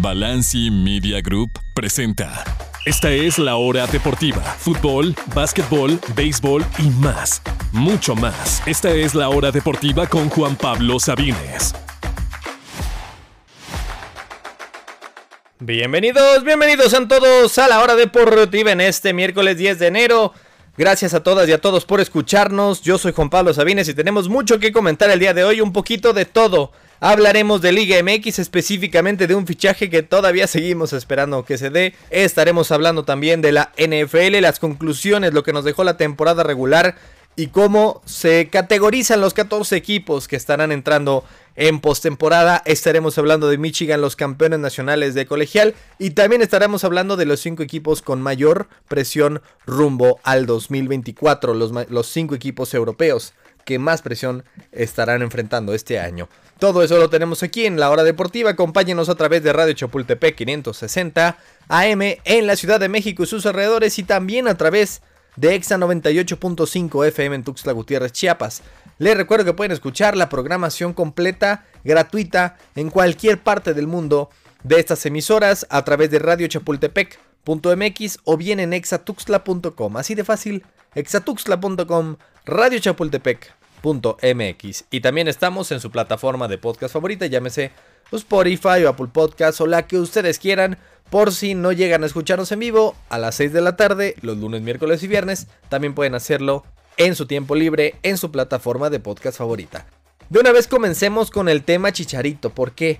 Balanci Media Group presenta. Esta es la hora deportiva. Fútbol, básquetbol, béisbol y más. Mucho más. Esta es la hora deportiva con Juan Pablo Sabines. Bienvenidos, bienvenidos a todos a la hora deportiva en este miércoles 10 de enero. Gracias a todas y a todos por escucharnos. Yo soy Juan Pablo Sabines y tenemos mucho que comentar el día de hoy, un poquito de todo. Hablaremos de Liga MX, específicamente de un fichaje que todavía seguimos esperando que se dé. Estaremos hablando también de la NFL, las conclusiones, lo que nos dejó la temporada regular y cómo se categorizan los 14 equipos que estarán entrando en postemporada. Estaremos hablando de Michigan, los campeones nacionales de colegial. Y también estaremos hablando de los 5 equipos con mayor presión rumbo al 2024. Los, los 5 equipos europeos que más presión estarán enfrentando este año. Todo eso lo tenemos aquí en la hora deportiva. Acompáñenos a través de Radio Chapultepec 560 AM en la Ciudad de México y sus alrededores y también a través de Exa 98.5 FM en Tuxtla Gutiérrez, Chiapas. Les recuerdo que pueden escuchar la programación completa, gratuita, en cualquier parte del mundo de estas emisoras a través de radiochapultepec.mx o bien en exatuxtla.com. Así de fácil, exatuxtla.com, radiochapultepec.mx. Y también estamos en su plataforma de podcast favorita, llámese Spotify o Apple Podcast o la que ustedes quieran. Por si no llegan a escucharnos en vivo a las 6 de la tarde, los lunes, miércoles y viernes, también pueden hacerlo en su tiempo libre en su plataforma de podcast favorita. De una vez comencemos con el tema Chicharito. ¿Por qué?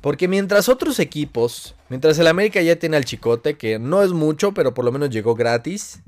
Porque mientras otros equipos, mientras el América ya tiene al Chicote, que no es mucho, pero por lo menos llegó gratis.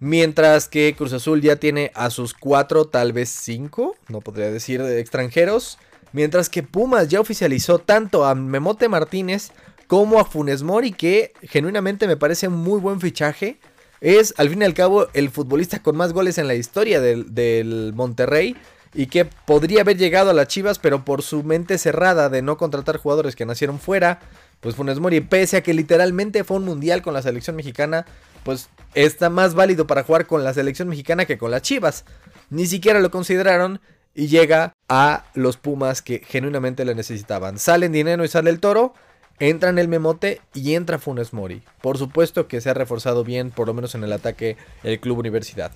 Mientras que Cruz Azul ya tiene a sus cuatro, tal vez cinco, no podría decir de extranjeros. Mientras que Pumas ya oficializó tanto a Memote Martínez como a Funes Mori, que genuinamente me parece un muy buen fichaje. Es al fin y al cabo el futbolista con más goles en la historia del, Monterrey y que podría haber llegado a las Chivas, pero por su mente cerrada de no contratar jugadores que nacieron fuera, pues Funes Mori, pese a que literalmente fue un mundial con la selección mexicana, pues está más válido para jugar con la selección mexicana que con las Chivas. Ni siquiera lo consideraron y llega a los Pumas que genuinamente le necesitaban. Salen dinero y sale el toro. Entra en el memote y entra Funes Mori. Por supuesto que se ha reforzado bien, por lo menos en el ataque, el Club Universidad.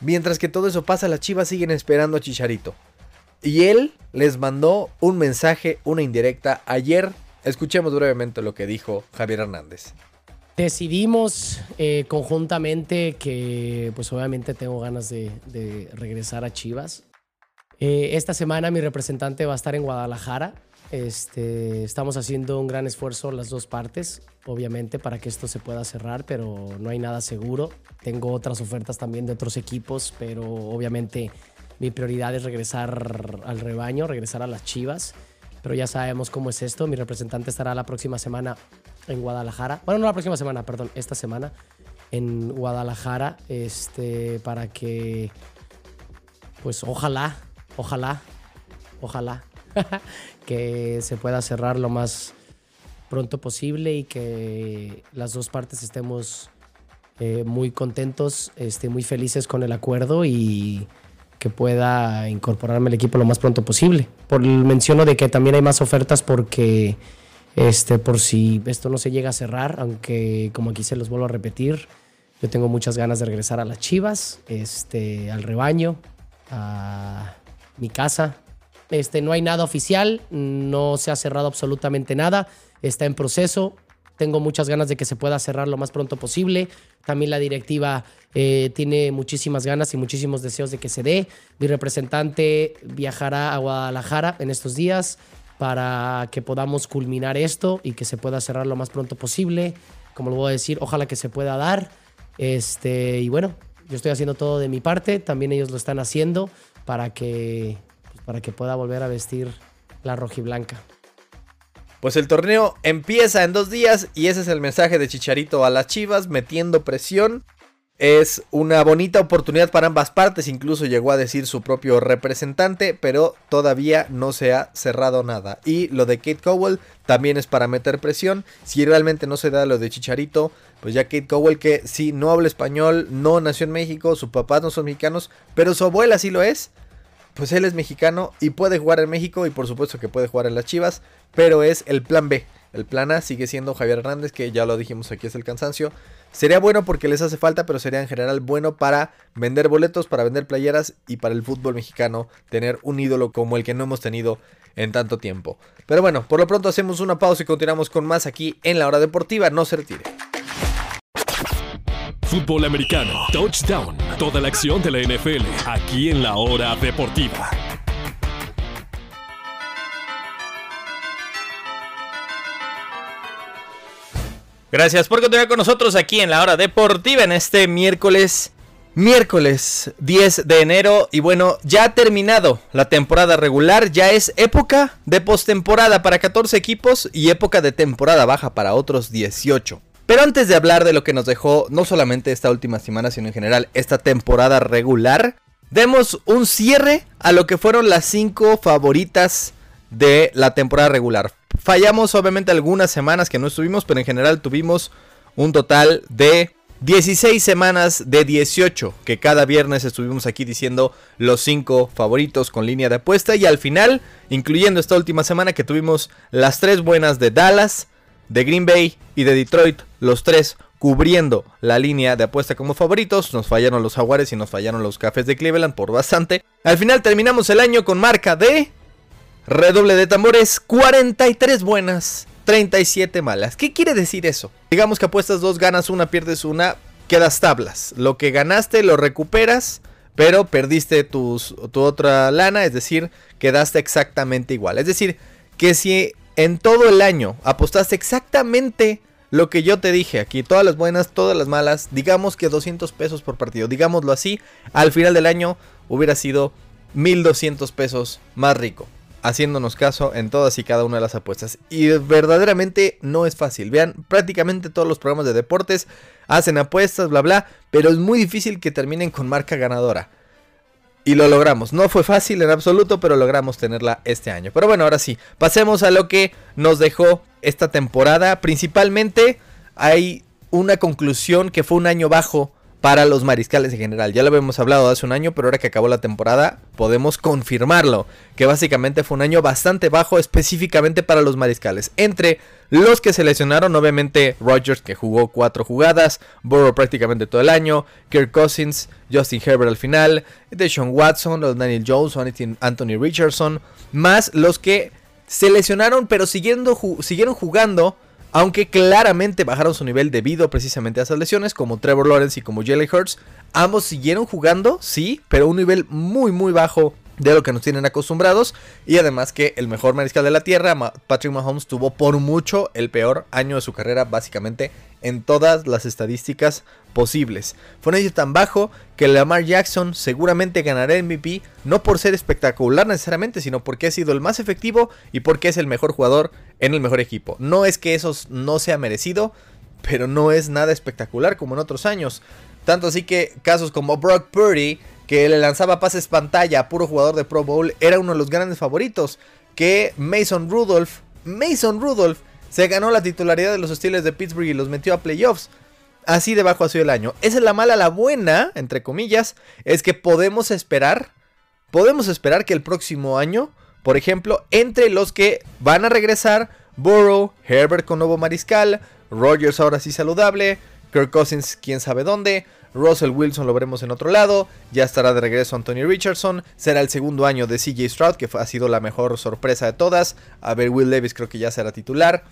Mientras que todo eso pasa, las chivas siguen esperando a Chicharito. Y él les mandó un mensaje, una indirecta. Ayer, escuchemos brevemente lo que dijo Javier Hernández. Decidimos eh, conjuntamente que, pues obviamente tengo ganas de, regresar a Chivas. Eh, esta semana mi representante va a estar en Guadalajara. Este, estamos haciendo un gran esfuerzo las dos partes, obviamente, para que esto se pueda cerrar, pero no hay nada seguro. Tengo otras ofertas también de otros equipos, pero obviamente mi prioridad es regresar al rebaño, regresar a las Chivas. Pero ya sabemos cómo es esto. Mi representante estará la próxima semana en Guadalajara. Bueno, no la próxima semana, perdón, esta semana en Guadalajara, este, para que, pues ojalá ojalá, ojalá que se pueda cerrar lo más pronto posible y que las dos partes estemos eh, muy contentos, este, muy felices con el acuerdo y que pueda incorporarme al equipo lo más pronto posible. Por el menciono de que también hay más ofertas porque este, por si esto no se llega a cerrar, aunque como aquí se los vuelvo a repetir, yo tengo muchas ganas de regresar a las Chivas, este, al rebaño, a mi casa. Este, no hay nada oficial, no se ha cerrado absolutamente nada, está en proceso. Tengo muchas ganas de que se pueda cerrar lo más pronto posible. También la directiva eh, tiene muchísimas ganas y muchísimos deseos de que se dé. Mi representante viajará a Guadalajara en estos días para que podamos culminar esto y que se pueda cerrar lo más pronto posible. Como lo voy a decir, ojalá que se pueda dar. Este, y bueno, yo estoy haciendo todo de mi parte, también ellos lo están haciendo para que, pues, para que pueda volver a vestir la rojiblanca. Pues el torneo empieza en dos días y ese es el mensaje de Chicharito a las Chivas, metiendo presión. Es una bonita oportunidad para ambas partes, incluso llegó a decir su propio representante, pero todavía no se ha cerrado nada. Y lo de Kate Cowell también es para meter presión. Si realmente no se da lo de Chicharito, pues ya Kate Cowell que sí no habla español, no nació en México, sus papás no son mexicanos, pero su abuela sí lo es. Pues él es mexicano y puede jugar en México y por supuesto que puede jugar en las Chivas, pero es el plan B El plana sigue siendo Javier Hernández, que ya lo dijimos aquí es el cansancio. Sería bueno porque les hace falta, pero sería en general bueno para vender boletos, para vender playeras y para el fútbol mexicano tener un ídolo como el que no hemos tenido en tanto tiempo. Pero bueno, por lo pronto hacemos una pausa y continuamos con más aquí en la hora deportiva. No se retire. Fútbol americano, touchdown, toda la acción de la NFL, aquí en la hora deportiva. Gracias por continuar con nosotros aquí en la hora deportiva en este miércoles. Miércoles 10 de enero y bueno, ya ha terminado la temporada regular, ya es época de postemporada para 14 equipos y época de temporada baja para otros 18. Pero antes de hablar de lo que nos dejó no solamente esta última semana, sino en general esta temporada regular, demos un cierre a lo que fueron las 5 favoritas de la temporada regular. Fallamos obviamente algunas semanas que no estuvimos, pero en general tuvimos un total de 16 semanas de 18 que cada viernes estuvimos aquí diciendo los 5 favoritos con línea de apuesta y al final, incluyendo esta última semana que tuvimos las 3 buenas de Dallas, de Green Bay y de Detroit, los 3 cubriendo la línea de apuesta como favoritos, nos fallaron los Jaguares y nos fallaron los Cafés de Cleveland por bastante. Al final terminamos el año con marca de Redoble de tambores, 43 buenas, 37 malas. ¿Qué quiere decir eso? Digamos que apuestas dos, ganas una, pierdes una, quedas tablas. Lo que ganaste lo recuperas, pero perdiste tus, tu otra lana, es decir, quedaste exactamente igual. Es decir, que si en todo el año apostaste exactamente lo que yo te dije aquí, todas las buenas, todas las malas, digamos que 200 pesos por partido, digámoslo así, al final del año hubiera sido 1200 pesos más rico haciéndonos caso en todas y cada una de las apuestas. Y verdaderamente no es fácil. Vean, prácticamente todos los programas de deportes hacen apuestas, bla, bla, pero es muy difícil que terminen con marca ganadora. Y lo logramos. No fue fácil en absoluto, pero logramos tenerla este año. Pero bueno, ahora sí, pasemos a lo que nos dejó esta temporada. Principalmente hay una conclusión que fue un año bajo para los mariscales en general. Ya lo habíamos hablado hace un año, pero ahora que acabó la temporada podemos confirmarlo, que básicamente fue un año bastante bajo específicamente para los mariscales. Entre los que seleccionaron, obviamente Rodgers que jugó cuatro jugadas, Burrow prácticamente todo el año, Kirk Cousins, Justin Herbert al final, Deshaun Watson, los Daniel Jones, Anthony Richardson, más los que seleccionaron pero siguiendo, siguieron jugando aunque claramente bajaron su nivel debido precisamente a esas lesiones, como Trevor Lawrence y como Jalen Hurts. Ambos siguieron jugando, sí, pero un nivel muy muy bajo de lo que nos tienen acostumbrados. Y además que el mejor mariscal de la tierra, Patrick Mahomes, tuvo por mucho el peor año de su carrera, básicamente en todas las estadísticas posibles. Fue un año tan bajo que Lamar Jackson seguramente ganará el MVP, no por ser espectacular necesariamente, sino porque ha sido el más efectivo y porque es el mejor jugador en el mejor equipo. No es que eso no sea merecido, pero no es nada espectacular como en otros años. Tanto así que casos como Brock Purdy, que le lanzaba pases pantalla a puro jugador de Pro Bowl, era uno de los grandes favoritos. Que Mason Rudolph, Mason Rudolph, se ganó la titularidad de los Steelers de Pittsburgh y los metió a playoffs. Así debajo ha sido el año. Esa es la mala, la buena, entre comillas, es que podemos esperar, podemos esperar que el próximo año, por ejemplo, entre los que van a regresar, Burrow, Herbert con nuevo mariscal, Rogers ahora sí saludable, Kirk Cousins quién sabe dónde, Russell Wilson lo veremos en otro lado, ya estará de regreso Anthony Richardson, será el segundo año de CJ Stroud, que ha sido la mejor sorpresa de todas, a ver Will Levis creo que ya será titular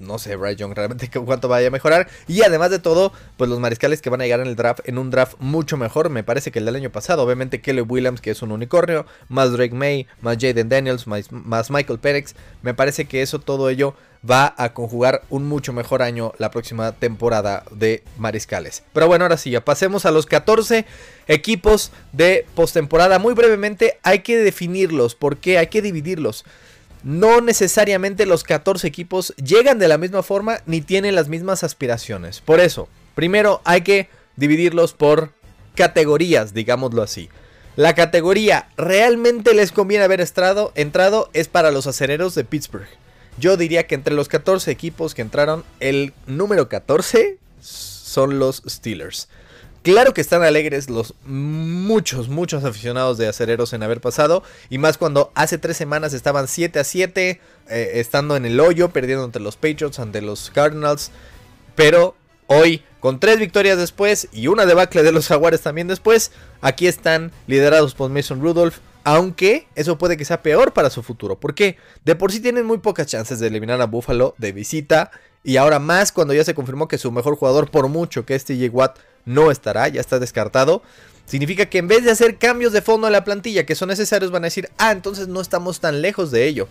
no sé Bryce Young realmente cuánto vaya a mejorar. Y además de todo, pues los mariscales que van a llegar en el draft, en un draft mucho mejor, me parece que el del año pasado. Obviamente Kelly Williams, que es un unicornio, más Drake May, más Jaden Daniels, más, Michael Perex. Me parece que eso, todo ello va a conjugar un mucho mejor año la próxima temporada de mariscales. Pero bueno, ahora sí, ya pasemos a los 14 equipos de postemporada. Muy brevemente, hay que definirlos, porque hay que dividirlos no necesariamente los 14 equipos llegan de la misma forma ni tienen las mismas aspiraciones. Por eso, primero hay que dividirlos por categorías, digámoslo así. La categoría realmente les conviene haber entrado, entrado es para los acereros de Pittsburgh. Yo diría que entre los 14 equipos que entraron, el número 14 son los Steelers. Claro que están alegres los muchos, muchos aficionados de acereros en haber pasado. Y más cuando hace tres semanas estaban 7 a 7, eh, estando en el hoyo, perdiendo ante los Patriots, ante los Cardinals. Pero hoy, con tres victorias después y una debacle de los Jaguares también después, aquí están liderados por Mason Rudolph. Aunque eso puede que sea peor para su futuro. Porque de por sí tienen muy pocas chances de eliminar a Buffalo de visita. Y ahora más cuando ya se confirmó que su mejor jugador, por mucho que es TJ Watt, no estará, ya está descartado. Significa que en vez de hacer cambios de fondo a la plantilla que son necesarios, van a decir, ah, entonces no estamos tan lejos de ello.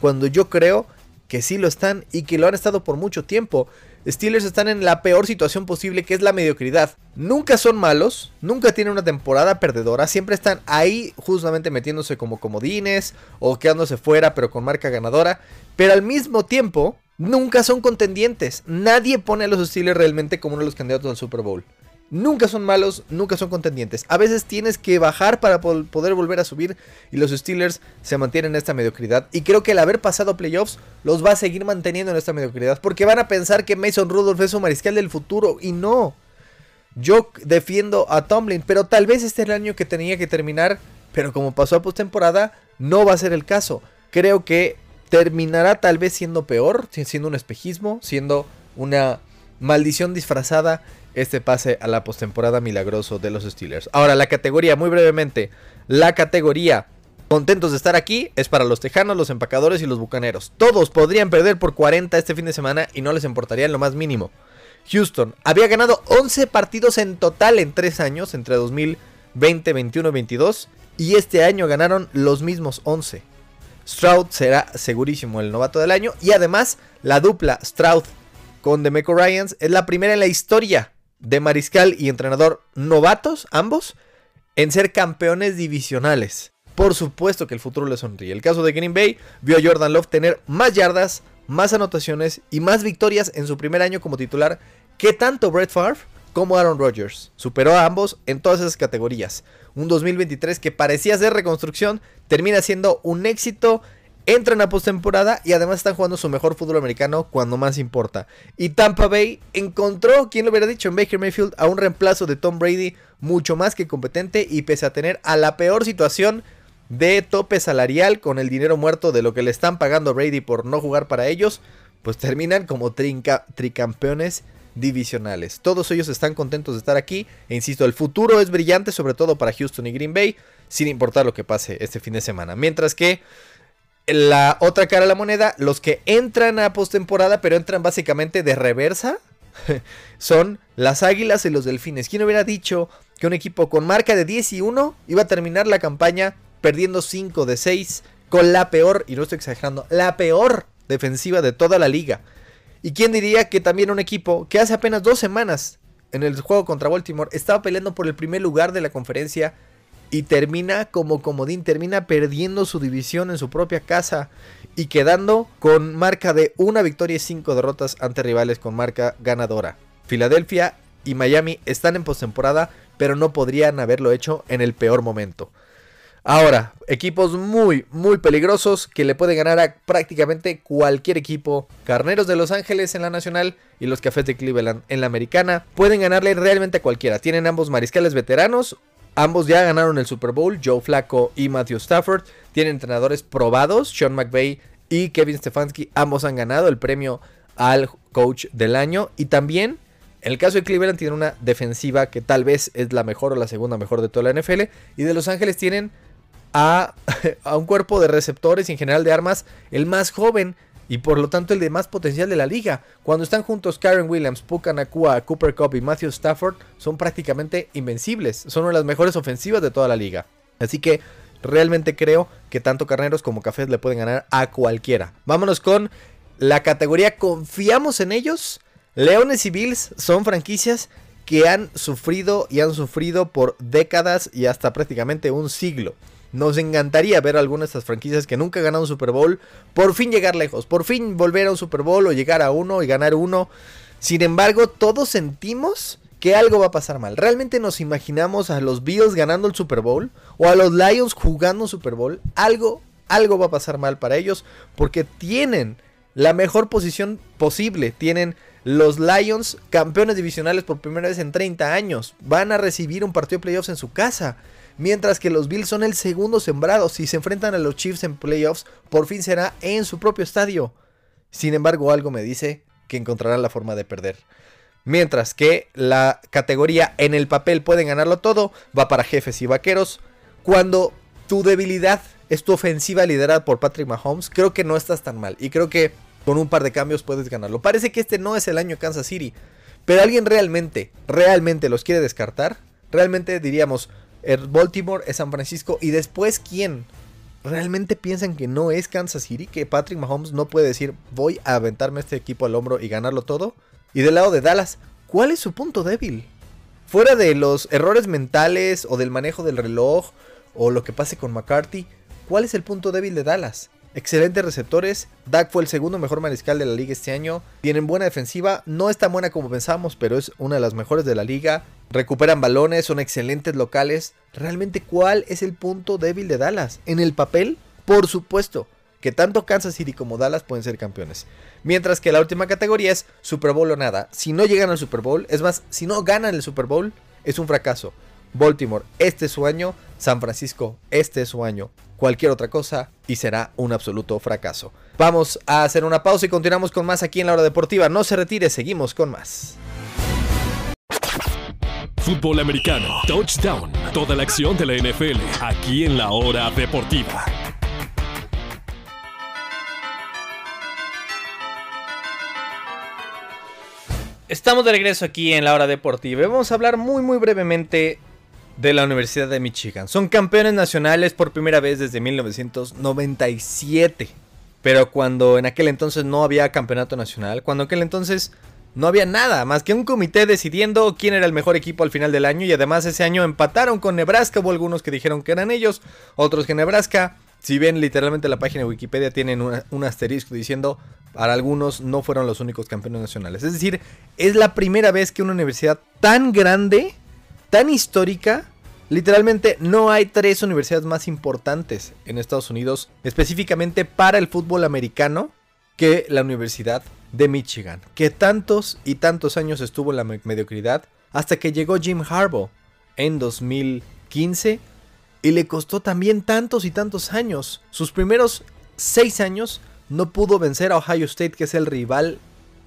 Cuando yo creo que sí lo están y que lo han estado por mucho tiempo. Steelers están en la peor situación posible que es la mediocridad. Nunca son malos, nunca tienen una temporada perdedora, siempre están ahí justamente metiéndose como comodines o quedándose fuera pero con marca ganadora. Pero al mismo tiempo, nunca son contendientes. Nadie pone a los Steelers realmente como uno de los candidatos al Super Bowl. Nunca son malos, nunca son contendientes. A veces tienes que bajar para poder volver a subir y los Steelers se mantienen en esta mediocridad. Y creo que el haber pasado playoffs los va a seguir manteniendo en esta mediocridad porque van a pensar que Mason Rudolph es un mariscal del futuro y no. Yo defiendo a Tomlin, pero tal vez este es el año que tenía que terminar, pero como pasó a postemporada, no va a ser el caso. Creo que terminará tal vez siendo peor, siendo un espejismo, siendo una maldición disfrazada este pase a la postemporada milagroso de los Steelers. Ahora, la categoría, muy brevemente, la categoría contentos de estar aquí es para los Tejanos, los Empacadores y los Bucaneros. Todos podrían perder por 40 este fin de semana y no les importaría en lo más mínimo. Houston había ganado 11 partidos en total en 3 años, entre 2020, 21 y 22, y este año ganaron los mismos 11. Stroud será segurísimo el novato del año y además la dupla Stroud con Demeco Ryans es la primera en la historia de mariscal y entrenador novatos, ambos, en ser campeones divisionales. Por supuesto que el futuro le sonríe. El caso de Green Bay vio a Jordan Love tener más yardas, más anotaciones y más victorias en su primer año como titular que tanto Brett Favre como Aaron Rodgers. Superó a ambos en todas esas categorías. Un 2023 que parecía ser reconstrucción termina siendo un éxito entran a postemporada y además están jugando su mejor fútbol americano cuando más importa. Y Tampa Bay encontró, quien lo hubiera dicho, en Baker Mayfield a un reemplazo de Tom Brady mucho más que competente y pese a tener a la peor situación de tope salarial con el dinero muerto de lo que le están pagando a Brady por no jugar para ellos, pues terminan como trinca, tricampeones divisionales. Todos ellos están contentos de estar aquí e insisto, el futuro es brillante sobre todo para Houston y Green Bay, sin importar lo que pase este fin de semana. Mientras que la otra cara de la moneda, los que entran a postemporada, pero entran básicamente de reversa, son las Águilas y los Delfines. ¿Quién hubiera dicho que un equipo con marca de 10 y 1 iba a terminar la campaña perdiendo 5 de 6 con la peor, y no estoy exagerando, la peor defensiva de toda la liga? ¿Y quién diría que también un equipo que hace apenas dos semanas en el juego contra Baltimore estaba peleando por el primer lugar de la conferencia y termina como comodín, termina perdiendo su división en su propia casa y quedando con marca de una victoria y cinco derrotas ante rivales con marca ganadora. Filadelfia y Miami están en postemporada, pero no podrían haberlo hecho en el peor momento. Ahora, equipos muy, muy peligrosos que le pueden ganar a prácticamente cualquier equipo. Carneros de Los Ángeles en la nacional y los Cafés de Cleveland en la americana. Pueden ganarle realmente a cualquiera. Tienen ambos mariscales veteranos, Ambos ya ganaron el Super Bowl, Joe Flacco y Matthew Stafford. Tienen entrenadores probados, Sean McVay y Kevin Stefanski. Ambos han ganado el premio al coach del año. Y también, en el caso de Cleveland, tiene una defensiva que tal vez es la mejor o la segunda mejor de toda la NFL. Y de Los Ángeles tienen a, a un cuerpo de receptores y en general de armas el más joven y por lo tanto el de más potencial de la liga. Cuando están juntos Karen Williams, Puka Nakua, Cooper Cup y Matthew Stafford, son prácticamente invencibles. Son una de las mejores ofensivas de toda la liga. Así que realmente creo que tanto Carneros como Cafés le pueden ganar a cualquiera. Vámonos con la categoría ¿Confiamos en ellos? Leones y Bills son franquicias que han sufrido y han sufrido por décadas y hasta prácticamente un siglo. Nos encantaría ver algunas de estas franquicias que nunca ganaron un Super Bowl por fin llegar lejos, por fin volver a un Super Bowl o llegar a uno y ganar uno. Sin embargo, todos sentimos que algo va a pasar mal. ¿Realmente nos imaginamos a los Bills ganando el Super Bowl o a los Lions jugando un Super Bowl? Algo, algo va a pasar mal para ellos porque tienen la mejor posición posible. Tienen los Lions, campeones divisionales por primera vez en 30 años. Van a recibir un partido de playoffs en su casa. Mientras que los Bills son el segundo sembrado. Si se enfrentan a los Chiefs en playoffs, por fin será en su propio estadio. Sin embargo, algo me dice que encontrarán la forma de perder. Mientras que la categoría en el papel pueden ganarlo todo, va para jefes y vaqueros. Cuando tu debilidad es tu ofensiva liderada por Patrick Mahomes, creo que no estás tan mal. Y creo que con un par de cambios puedes ganarlo. Parece que este no es el año Kansas City. Pero alguien realmente, realmente los quiere descartar. Realmente diríamos, Baltimore es San Francisco. Y después, ¿quién? ¿Realmente piensan que no es Kansas City? Que Patrick Mahomes no puede decir, voy a aventarme este equipo al hombro y ganarlo todo. Y del lado de Dallas, ¿cuál es su punto débil? Fuera de los errores mentales o del manejo del reloj o lo que pase con McCarthy, ¿cuál es el punto débil de Dallas? Excelentes receptores, Dak fue el segundo mejor mariscal de la liga este año, tienen buena defensiva, no es tan buena como pensamos, pero es una de las mejores de la liga, recuperan balones, son excelentes locales. ¿Realmente cuál es el punto débil de Dallas? En el papel, por supuesto, que tanto Kansas City como Dallas pueden ser campeones. Mientras que la última categoría es Super Bowl o nada. Si no llegan al Super Bowl, es más, si no ganan el Super Bowl, es un fracaso. Baltimore, este es su año. San Francisco, este es su año. Cualquier otra cosa y será un absoluto fracaso. Vamos a hacer una pausa y continuamos con más aquí en la hora deportiva. No se retire, seguimos con más. Fútbol americano, touchdown, toda la acción de la NFL, aquí en la hora deportiva. Estamos de regreso aquí en la hora deportiva y vamos a hablar muy muy brevemente de la Universidad de Michigan. Son campeones nacionales por primera vez desde 1997. Pero cuando en aquel entonces no había campeonato nacional, cuando en aquel entonces no había nada más que un comité decidiendo quién era el mejor equipo al final del año y además ese año empataron con Nebraska, hubo algunos que dijeron que eran ellos, otros que Nebraska. Si bien literalmente la página de Wikipedia tienen un asterisco diciendo para algunos no fueron los únicos campeones nacionales. Es decir, es la primera vez que una universidad tan grande, tan histórica, literalmente no hay tres universidades más importantes en Estados Unidos, específicamente para el fútbol americano, que la Universidad de Michigan, que tantos y tantos años estuvo en la mediocridad hasta que llegó Jim Harbaugh en 2015 y le costó también tantos y tantos años. Sus primeros seis años no pudo vencer a Ohio State, que es el rival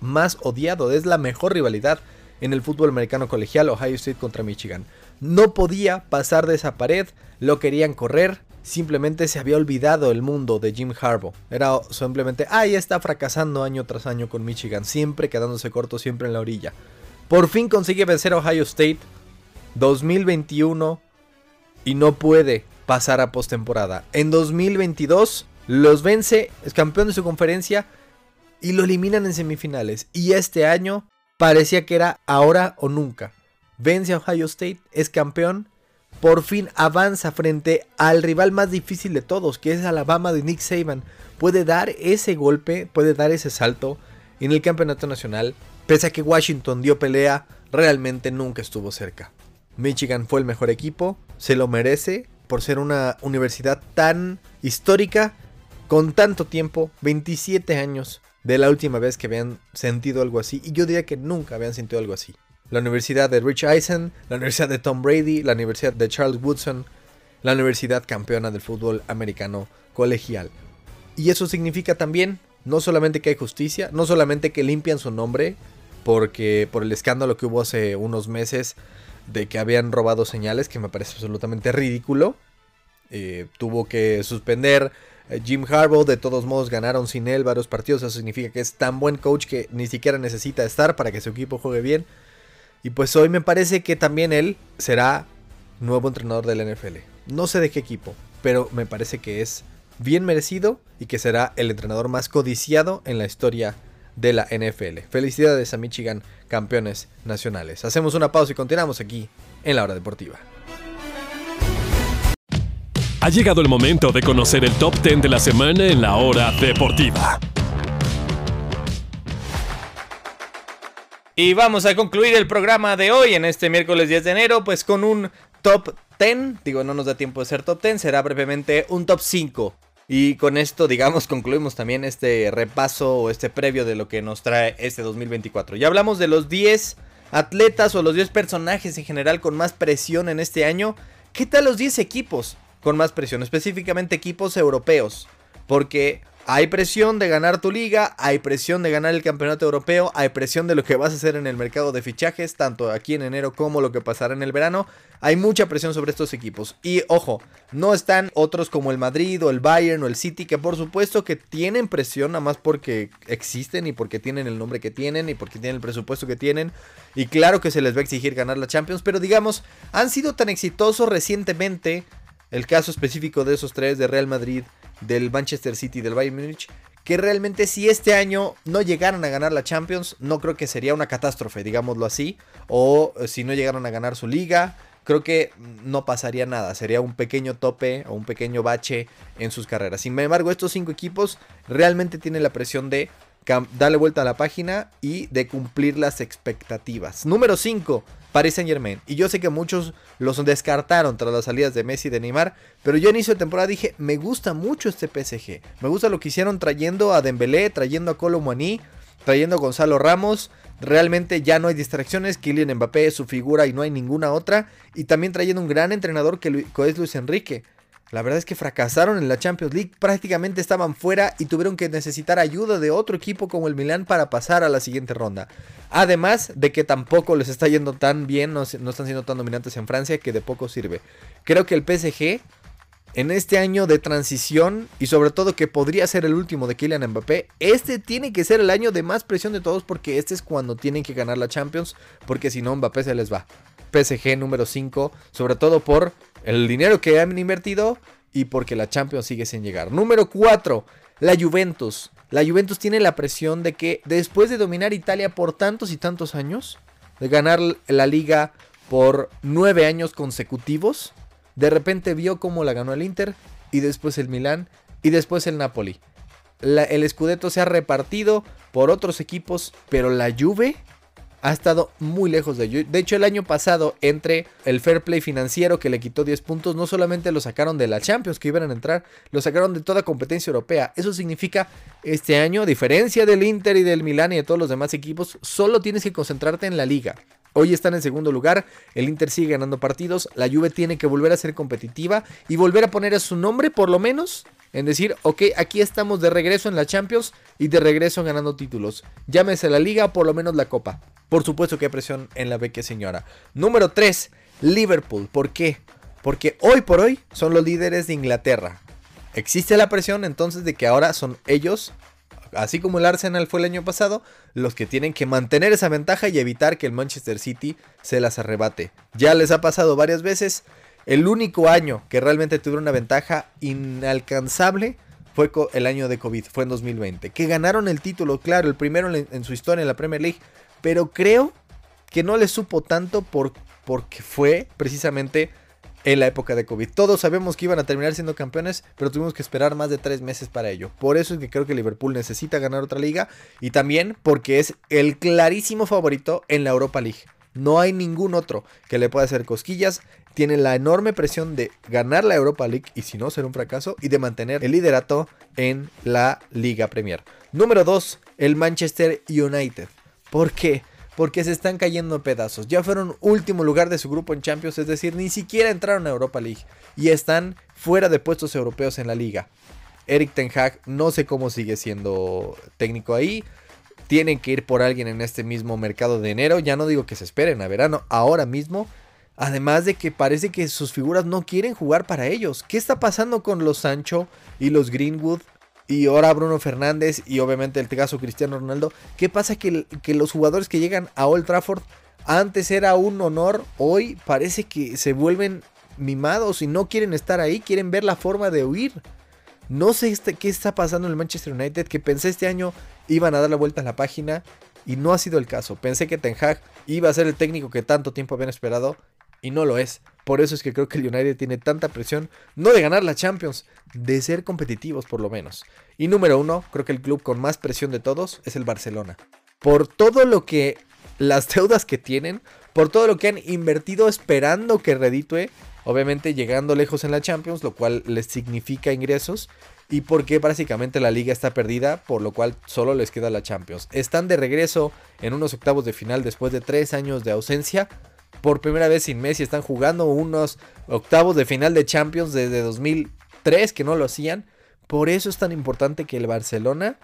más odiado, es la mejor rivalidad en el fútbol americano colegial, Ohio State contra Michigan. No podía pasar de esa pared, lo querían correr, simplemente se había olvidado el mundo de Jim Harbaugh. Era simplemente, ah, ya está fracasando año tras año con Michigan, siempre quedándose corto, siempre en la orilla. Por fin consigue vencer a Ohio State 2021 y no puede pasar a postemporada. En 2022 los vence, es campeón de su conferencia y lo eliminan en semifinales. Y este año parecía que era ahora o nunca. Vence a Ohio State, es campeón, por fin avanza frente al rival más difícil de todos, que es Alabama de Nick Saban. Puede dar ese golpe, puede dar ese salto en el campeonato nacional, pese a que Washington dio pelea, realmente nunca estuvo cerca. Michigan fue el mejor equipo, se lo merece por ser una universidad tan histórica con tanto tiempo, 27 años de la última vez que habían sentido algo así, y yo diría que nunca habían sentido algo así. La Universidad de Rich Eisen, la Universidad de Tom Brady, la Universidad de Charles Woodson, la Universidad campeona del fútbol americano colegial. Y eso significa también no solamente que hay justicia, no solamente que limpian su nombre, porque por el escándalo que hubo hace unos meses de que habían robado señales, que me parece absolutamente ridículo, eh, tuvo que suspender Jim Harbaugh, de todos modos ganaron sin él varios partidos, eso significa que es tan buen coach que ni siquiera necesita estar para que su equipo juegue bien. Y pues hoy me parece que también él será nuevo entrenador del NFL. No sé de qué equipo, pero me parece que es bien merecido y que será el entrenador más codiciado en la historia de la NFL. Felicidades a Michigan, campeones nacionales. Hacemos una pausa y continuamos aquí en la hora deportiva. Ha llegado el momento de conocer el top 10 de la semana en la hora deportiva. Y vamos a concluir el programa de hoy en este miércoles 10 de enero, pues con un top 10. Digo, no nos da tiempo de ser top 10, será brevemente un top 5 Y con esto, digamos, concluimos también este repaso o este previo de lo que nos trae este 2024. Ya hablamos de los 10 atletas o los 10 personajes en general con más presión en este año. ¿Qué tal los 10 equipos con más presión? Específicamente equipos europeos. Porque hay presión de ganar tu liga, hay presión de ganar el campeonato europeo, hay presión de lo que vas a hacer en el mercado de fichajes, tanto aquí en enero como lo que pasará en el verano. Hay mucha presión sobre estos equipos. Y ojo, no están otros como el Madrid o el Bayern o el City, que por supuesto que tienen presión, nada más porque existen y porque tienen el nombre que tienen y porque tienen el presupuesto que tienen. Y claro que se les va a exigir ganar la Champions, pero digamos, han sido tan exitosos recientemente. El caso específico de esos tres, de Real Madrid, del Manchester City del Bayern Múnich, que realmente si este año no llegaran a ganar la Champions, no creo que sería una catástrofe, digámoslo así, o eh, si no llegaran a ganar su liga, creo que no pasaría nada, sería un pequeño tope o un pequeño bache en sus carreras. Sin embargo, estos cinco equipos realmente tienen la presión de darle vuelta a la página y de cumplir las expectativas. Número 5, Paris Saint Germain. Y yo sé que muchos los descartaron tras las salidas de Messi y de Neymar. Pero yo a inicio de temporada dije, me gusta mucho este PSG. Me gusta lo que hicieron trayendo a Dembélé, trayendo a Colo trayendo a Gonzalo Ramos. Realmente ya no hay distracciones. Kylian Mbappé es su figura y no hay ninguna otra. Y también trayendo un gran entrenador que es Luis Enrique. La verdad es que fracasaron en la Champions League, prácticamente estaban fuera y tuvieron que necesitar ayuda de otro equipo como el Milan para pasar a la siguiente ronda. Además de que tampoco les está yendo tan bien, no, están siendo tan dominantes en Francia, que de poco sirve. Creo que el PSG, en este año de transición y sobre todo que podría ser el último de Kylian Mbappé, este tiene que ser el año de más presión de todos porque este es cuando tienen que ganar la Champions, porque si no Mbappé se les va. PSG número 5, sobre todo por el dinero que han invertido y porque la Champions sigue sin llegar. Número 4, la Juventus. La Juventus tiene la presión de que después de dominar Italia por tantos y tantos años, de ganar la liga por 9 años consecutivos, de repente vio cómo la ganó el Inter y después el Milán y después el Napoli. el Scudetto se ha repartido por otros equipos, pero la Juve ha estado muy lejos de ello. De hecho, el año pasado, entre el fair play financiero que le quitó 10 puntos, no solamente lo sacaron de la Champions que iban a entrar, lo sacaron de toda competencia europea. Eso significa, este año, a diferencia del Inter y del Milan y de todos los demás equipos, solo tienes que concentrarte en la liga. Hoy están en segundo lugar, el Inter sigue ganando partidos, la Juve tiene que volver a ser competitiva y volver a poner a su nombre por lo menos en decir, ok, aquí estamos de regreso en la Champions y de regreso ganando títulos. Llámese la liga, por lo menos la copa. Por supuesto que hay presión en la beque señora. Número 3, Liverpool. ¿Por qué? Porque hoy por hoy son los líderes de Inglaterra. Existe la presión entonces de que ahora son ellos, así como el Arsenal fue el año pasado, los que tienen que mantener esa ventaja y evitar que el Manchester City se las arrebate. Ya les ha pasado varias veces. El único año que realmente tuvieron una ventaja inalcanzable fue el año de COVID, fue en 2020. Que ganaron el título, claro, el primero en su historia en la Premier League pero creo que no le supo tanto por, porque fue precisamente en la época de COVID. Todos sabemos que iban a terminar siendo campeones, pero tuvimos que esperar más de tres meses para ello. Por eso es que creo que Liverpool necesita ganar otra liga y también porque es el clarísimo favorito en la Europa League. No hay ningún otro que le pueda hacer cosquillas. Tiene la enorme presión de ganar la Europa League y si no será un fracaso y de mantener el liderato en la Liga Premier. Número 2, el Manchester United. ¿Por qué? Porque se están cayendo pedazos. Ya fueron último lugar de su grupo en Champions, es decir, ni siquiera entraron a Europa League. Y están fuera de puestos europeos en la liga. Eric Ten Hag no sé cómo sigue siendo técnico ahí. Tienen que ir por alguien en este mismo mercado de enero. Ya no digo que se esperen a verano, ahora mismo. Además de que parece que sus figuras no quieren jugar para ellos. ¿Qué está pasando con los Sancho y los Greenwood? Y ahora Bruno Fernández y obviamente el caso Cristiano Ronaldo. ¿Qué pasa que, los jugadores que llegan a Old Trafford antes era un honor, hoy parece que se vuelven mimados y no quieren estar ahí, quieren ver la forma de huir. No sé este, qué está pasando en el Manchester United, que pensé este año iban a dar la vuelta a la página y no ha sido el caso. Pensé que Ten Hag iba a ser el técnico que tanto tiempo habían esperado y no lo es. Por eso es que creo que el United tiene tanta presión, no de ganar la Champions, de ser competitivos por lo menos. Y número uno, creo que el club con más presión de todos es el Barcelona. Por todo lo que, las deudas que tienen, por todo lo que han invertido esperando que reditue, obviamente llegando lejos en la Champions, lo cual les significa ingresos. y porque básicamente la liga está perdida, por lo cual solo les queda la Champions. Están de regreso en unos octavos de final después de tres años de ausencia. Por primera vez sin Messi están jugando unos octavos de final de Champions desde 2003 que no lo hacían. Por eso es tan importante que el Barcelona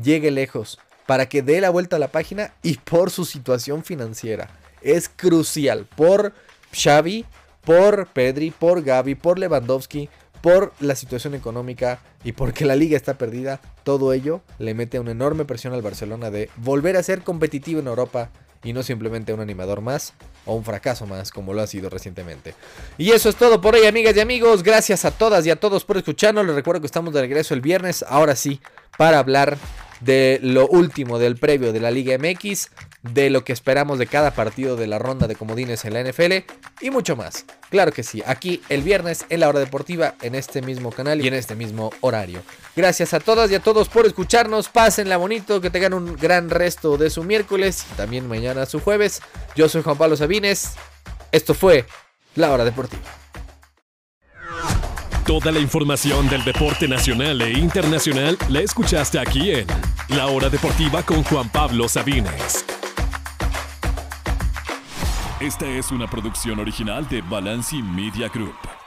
llegue lejos, para que dé la vuelta a la página y por su situación financiera. Es crucial por Xavi, por Pedri, por Gaby, por Lewandowski, por la situación económica y porque la liga está perdida, todo ello le mete una enorme presión al Barcelona de volver a ser competitivo en Europa y no simplemente un animador más o un fracaso más como lo ha sido recientemente. Y eso es todo por hoy, amigas y amigos. Gracias a todas y a todos por escucharnos. Les recuerdo que estamos de regreso el viernes, ahora sí, para hablar de lo último del previo de la Liga MX, de lo que esperamos de cada partido de la ronda de comodines en la NFL y mucho más. Claro que sí, aquí el viernes en la hora deportiva, en este mismo canal y en este mismo horario. Gracias a todas y a todos por escucharnos, pásenla bonito, que tengan un gran resto de su miércoles y también mañana su jueves. Yo soy Juan Pablo Sabines, esto fue la hora deportiva. Toda la información del deporte nacional e internacional la escuchaste aquí en La Hora Deportiva con Juan Pablo Sabines. Esta es una producción original de Balanci Media Group.